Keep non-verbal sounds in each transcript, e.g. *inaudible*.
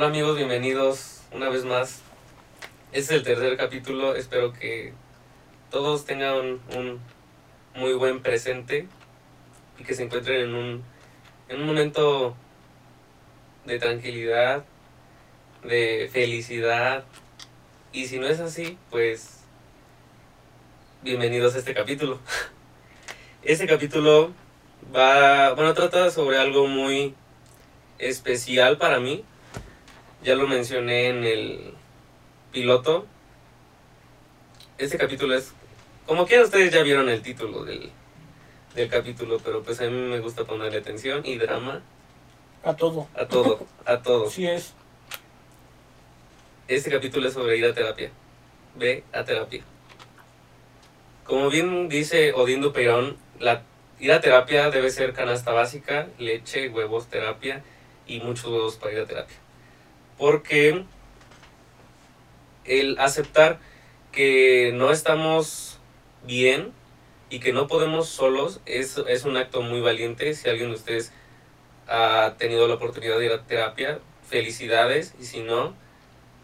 Hola amigos, bienvenidos una vez más. Este es el tercer capítulo, espero que todos tengan un muy buen presente y que se encuentren en un, en un momento de tranquilidad, de felicidad. Y si no es así, pues bienvenidos a este capítulo. *laughs* Este capítulo va, bueno, trata sobre algo muy especial para mí. Ya lo mencioné en el piloto. Este capítulo es, como quieran ustedes ya vieron el título del, del capítulo, pero pues a mí me gusta ponerle atención y drama A todo. a todo, a todo. *laughs* Sí es. Este capítulo es sobre ir a terapia. Ve a terapia. Como bien dice Odín Dupeirón, la, ir a terapia debe ser canasta básica, leche, huevos, terapia y muchos huevos para ir a terapia. Porque el aceptar que no estamos bien y que no podemos solos es, es un acto muy valiente. Si alguien de ustedes ha tenido la oportunidad de ir a terapia, felicidades. Y si no,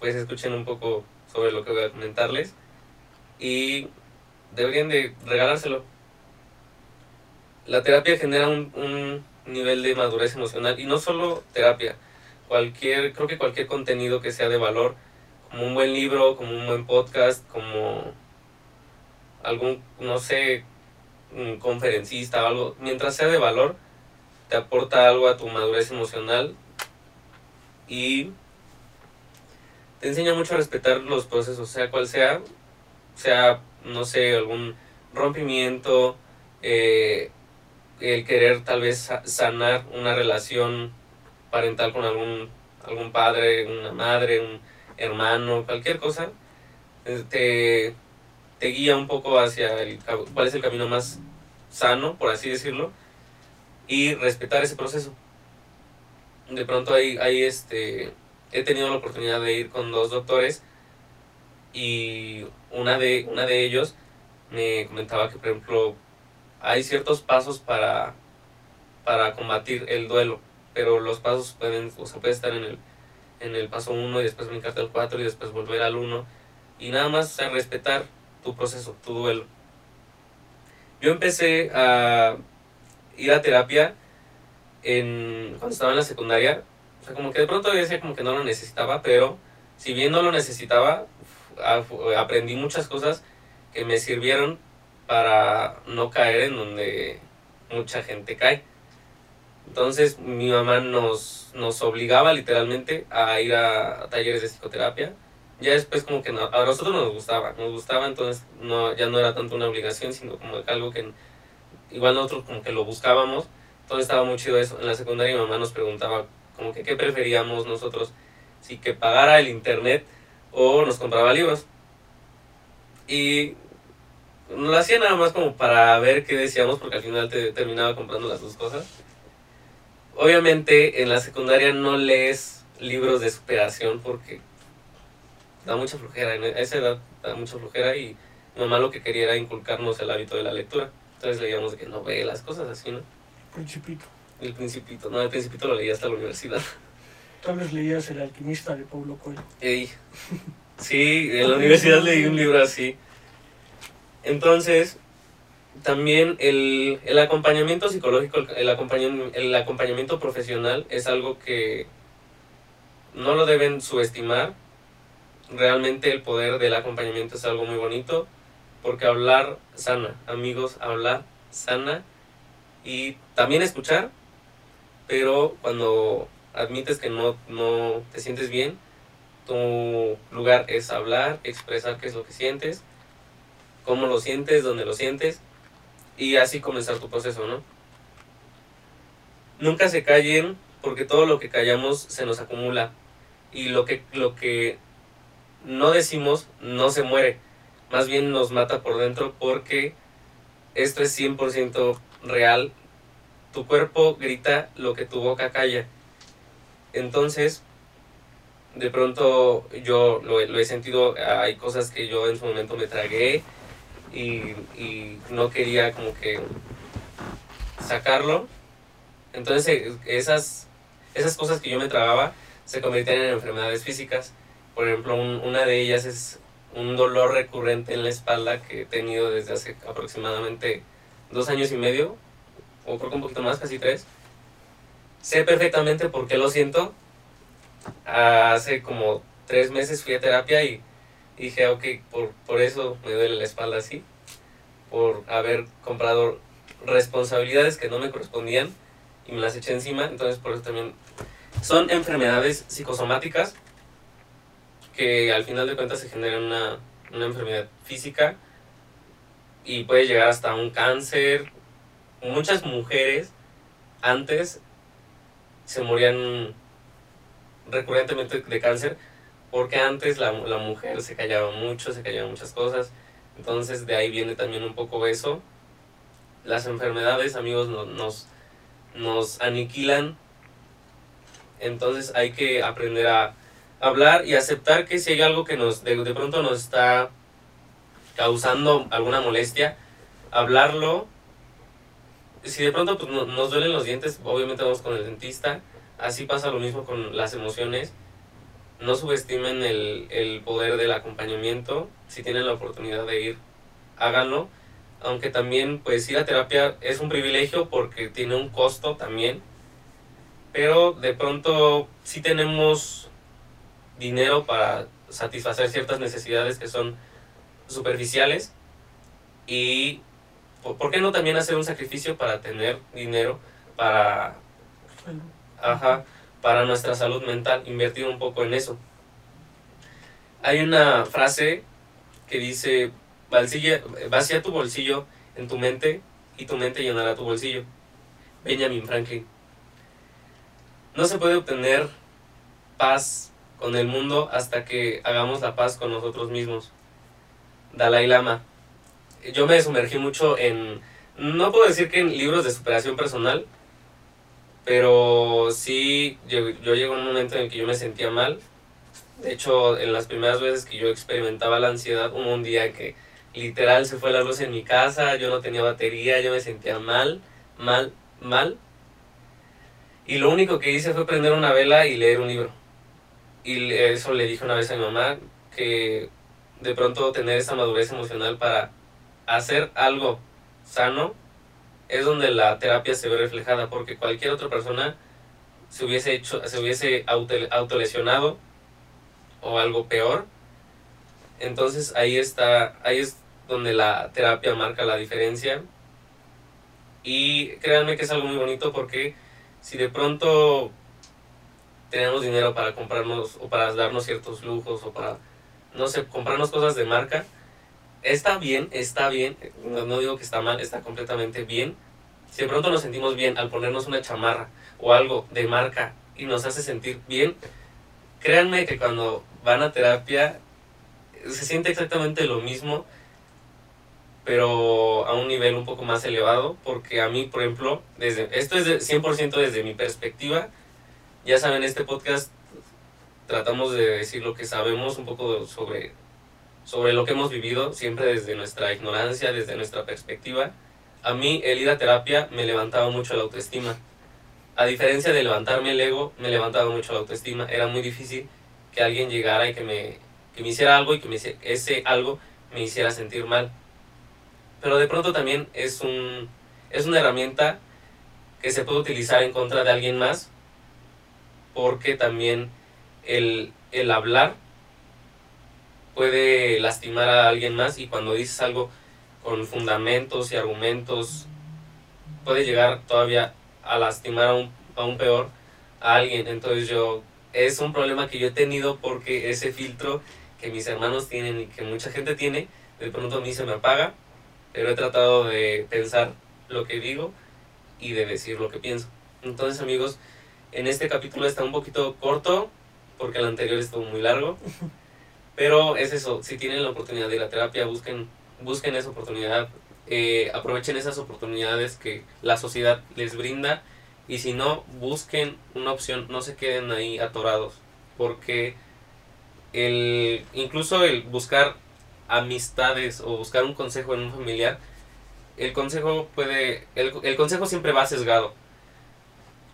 pues escuchen un poco sobre lo que voy a comentarles. Y deberían de regalárselo. La terapia genera un, un nivel de madurez emocional y no solo terapia, cualquier, creo que cualquier contenido que sea de valor, como un buen libro, como un buen podcast, como algún, no sé, conferencista o algo, mientras sea de valor, te aporta algo a tu madurez emocional y te enseña mucho a respetar los procesos, sea cual sea, sea, no sé, algún rompimiento, eh, el querer tal vez sa- sanar una relación parental con algún, algún padre, una madre, un hermano, cualquier cosa, te, te guía un poco hacia el, cuál es el camino más sano, por así decirlo, y respetar ese proceso. De pronto hay, hay este, he tenido la oportunidad de ir con dos doctores y una de, una de ellos me comentaba que, por ejemplo, hay ciertos pasos para, para combatir el duelo, pero los pasos pueden, o sea, puede estar en el, en el paso 1 y después brincarte al 4 y después volver al 1 y nada más o sea, respetar tu proceso, tu duelo. Yo empecé a ir a terapia en, cuando estaba en la secundaria, o sea, como que de pronto decía como que no lo necesitaba, pero si bien no lo necesitaba, aprendí muchas cosas que me sirvieron para no caer en donde mucha gente cae. Entonces mi mamá nos, nos obligaba literalmente a ir a talleres de psicoterapia. Ya después como que no- a nosotros nos gustaba, nos gustaba, entonces no, ya no era tanto una obligación, sino como algo que igual nosotros como que lo buscábamos. Entonces estaba muy chido eso. En la secundaria mi mamá nos preguntaba como que qué preferíamos nosotros, si que pagara el internet o nos compraba libros. Y lo hacía nada más como para ver qué decíamos, porque al final te terminaba comprando las dos cosas. Obviamente en la secundaria no lees libros de superación porque da mucha flojera, en esa edad da mucha flojera y mi mamá lo que quería era inculcarnos el hábito de la lectura. Entonces leíamos de que novelas, cosas así, ¿no? Principito. El Principito, no, el Principito lo leí hasta la universidad. *laughs* Tal vez leías El alquimista de Paulo Coelho. Ey. Sí, en la universidad leí un libro así. Entonces, también el, el acompañamiento psicológico, el, el acompañam- el acompañamiento profesional es algo que no lo deben subestimar. Realmente el poder del acompañamiento es algo muy bonito, porque hablar sana, amigos, hablar sana y también escuchar, pero cuando admites que no, no te sientes bien, tu lugar es hablar, expresar qué es lo que sientes, cómo lo sientes, dónde lo sientes, y así comenzar tu proceso, ¿no? Nunca se callen, porque todo lo que callamos se nos acumula, y lo que, lo que no decimos no se muere, más bien nos mata por dentro, porque esto es 100% real. Tu cuerpo grita lo que tu boca calla. Entonces, de pronto yo lo, lo he sentido, hay cosas que yo en su momento me tragué y, y no quería como que sacarlo. Entonces eh, esas, esas cosas que yo me tragaba se convierten en enfermedades físicas. Por ejemplo, un- una de ellas es un dolor recurrente en la espalda que he tenido desde hace aproximadamente dos años y medio, o creo que un poquito más, casi tres. Sé perfectamente por qué lo siento. Hace como tres meses fui a terapia y dije, ok, por, por eso me duele la espalda así, por haber comprado responsabilidades que no me correspondían y me las eché encima, entonces por eso también son enfermedades psicosomáticas que al final de cuentas se generan una, una enfermedad física y puede llegar hasta un cáncer. Muchas mujeres antes se morían recurrentemente de cáncer porque antes la, la mujer se callaba mucho, se callaba muchas cosas. Entonces de ahí viene también un poco eso. Las enfermedades, amigos, no- nos, nos aniquilan. Entonces hay que aprender a hablar y aceptar que si hay algo que nos de, de pronto nos está causando alguna molestia, hablarlo. Si de pronto pues, no- nos duelen los dientes, obviamente vamos con el dentista. Así pasa lo mismo con las emociones. No subestimen el, el poder del acompañamiento. Si tienen la oportunidad de ir, háganlo. Aunque también, pues ir a terapia es un privilegio porque tiene un costo también. Pero de pronto sí tenemos dinero para satisfacer ciertas necesidades que son superficiales. Y ¿por por qué no también hacer un sacrificio para tener dinero para Ajá, para nuestra salud mental, invertir un poco en eso. Hay una frase que dice, "Balsilla- vacía tu bolsillo en tu mente y tu mente llenará tu bolsillo. Benjamin Franklin. No se puede obtener paz con el mundo hasta que hagamos la paz con nosotros mismos. Dalai Lama. Yo me sumergí mucho en, no puedo decir que en libros de superación personal, pero sí, yo, yo llego a un momento en que yo me sentía mal. De hecho, en las primeras veces que yo experimentaba la ansiedad, hubo un día que literal se fue la luz en mi casa, yo no tenía batería, yo me sentía mal, mal, mal. Y lo único que hice fue prender una vela y leer un libro. Y eso le dije una vez a mi mamá, que de pronto tener esa madurez emocional para hacer algo sano es donde la terapia se ve reflejada, porque cualquier otra persona se hubiese hecho, se hubiese auto, autolesionado o algo peor. Entonces ahí está, ahí es donde la terapia marca la diferencia. Y créanme que es algo muy bonito porque si de pronto tenemos dinero para comprarnos o para darnos ciertos lujos o para, no sé, comprarnos cosas de marca, está bien, está bien, no, no digo que está mal, está completamente bien. Si de pronto nos sentimos bien al ponernos una chamarra o algo de marca y nos hace sentir bien, créanme que cuando van a terapia se siente exactamente lo mismo, pero a un nivel un poco más elevado, porque a mí, por ejemplo, desde, esto es de 100% desde mi perspectiva, ya saben, este podcast tratamos de decir lo que sabemos un poco sobre sobre lo que hemos vivido, siempre desde nuestra ignorancia, desde nuestra perspectiva. A mí el ir a terapia me levantaba mucho la autoestima. A diferencia de levantarme el ego, me levantaba mucho la autoestima. Era muy difícil que alguien llegara y que me, que me hiciera algo y que me, ese algo me hiciera sentir mal. Pero de pronto también es, un, es una herramienta que se puede utilizar en contra de alguien más porque también el, el hablar puede lastimar a alguien más y cuando dices algo con fundamentos y argumentos puede llegar todavía a lastimar aún, aún peor a alguien. Entonces yo es un problema que yo he tenido porque ese filtro que mis hermanos tienen y que mucha gente tiene, de pronto a mí se me apaga, pero he tratado de pensar lo que digo y de decir lo que pienso. Entonces amigos, en este capítulo está un poquito corto porque el anterior estuvo muy largo. *laughs* Pero es eso, si tienen la oportunidad de ir a terapia, busquen, busquen esa oportunidad, eh, aprovechen esas oportunidades que la sociedad les brinda y si no, busquen una opción, no se queden ahí atorados, porque el, incluso el buscar amistades o buscar un consejo en un familiar, el consejo puede, el, el consejo siempre va sesgado.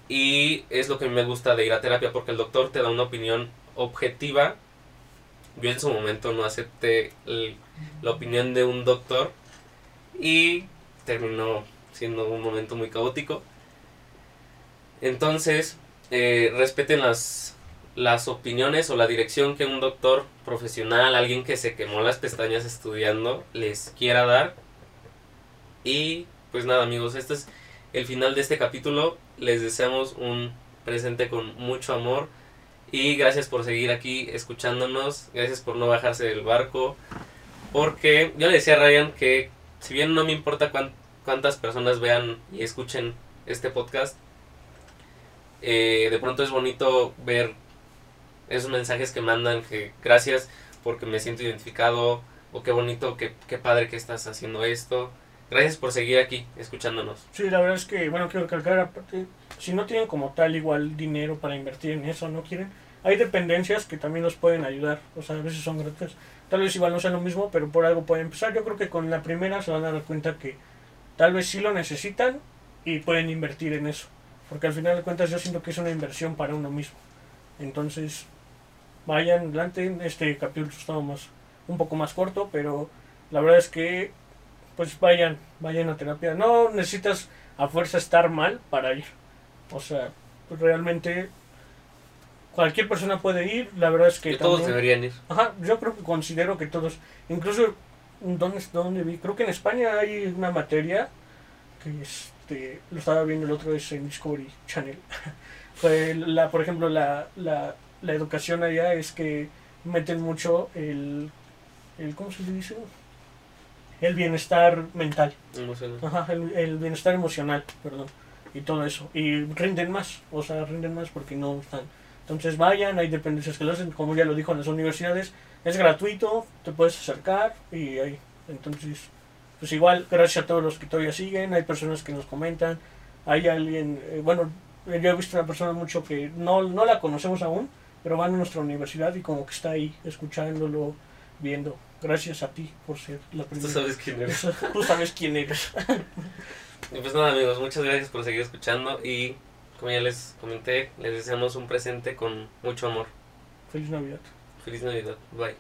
Y es lo que me gusta de ir a terapia porque el doctor te da una opinión objetiva. Yo en su momento no acepté la opinión de un doctor y terminó siendo un momento muy caótico. Entonces, eh, respeten las, las opiniones o la dirección que un doctor profesional, alguien que se quemó las pestañas estudiando, les quiera dar. Y pues nada amigos, este es el final de este capítulo. Les deseamos un presente con mucho amor. Y gracias por seguir aquí escuchándonos. Gracias por no bajarse del barco. Porque yo le decía a Ryan que si bien no me importa cuán- cuántas personas vean y escuchen este podcast, eh, de pronto es bonito ver esos mensajes que mandan que gracias porque me siento identificado o qué bonito, qué, qué padre que estás haciendo esto. Gracias por seguir aquí escuchándonos. Sí, la verdad es que, bueno, quiero recalcar, aparte, si no tienen como tal igual dinero para invertir en eso, no quieren, hay dependencias que también los pueden ayudar, o sea, a veces son gratuitas. Tal vez igual no sea lo mismo, pero por algo pueden empezar. Yo creo que con la primera se van a dar cuenta que tal vez sí lo necesitan y pueden invertir en eso. Porque al final de cuentas yo siento que es una inversión para uno mismo. Entonces, vayan adelante. Este capítulo estaba más, un poco más corto, pero la verdad es que pues vayan, vayan a terapia. No necesitas a fuerza estar mal para ir. O sea, pues realmente cualquier persona puede ir. La verdad es que Que todos deberían ir. Ajá, yo creo que considero que todos, incluso, ¿dónde, dónde vi? Creo que en España hay una materia que este, lo estaba viendo el otro vez en Discovery Channel. *laughs* Fue la, por ejemplo, la, la, la educación allá es que meten mucho el, el, ¿cómo se le dice? El bienestar mental. Ajá, el, el bienestar emocional, perdón. Y todo eso. Y rinden más, o sea, rinden más porque no están. Entonces vayan, hay dependencias que lo hacen, como ya lo dijo en las universidades, es gratuito, te puedes acercar y ahí. Entonces, pues igual, gracias a todos los que todavía siguen, hay personas que nos comentan, hay alguien, eh, bueno, yo he visto una persona mucho que no, no la conocemos aún, pero va a nuestra universidad y como que está ahí, escuchándolo, viendo. Gracias a ti por ser la Tú primera. sabes quién eres. *laughs* Tú sabes quién eres. Y pues nada amigos, muchas gracias por seguir escuchando y como ya les comenté, les deseamos un presente con mucho amor. Feliz Navidad. Feliz Navidad. Bye.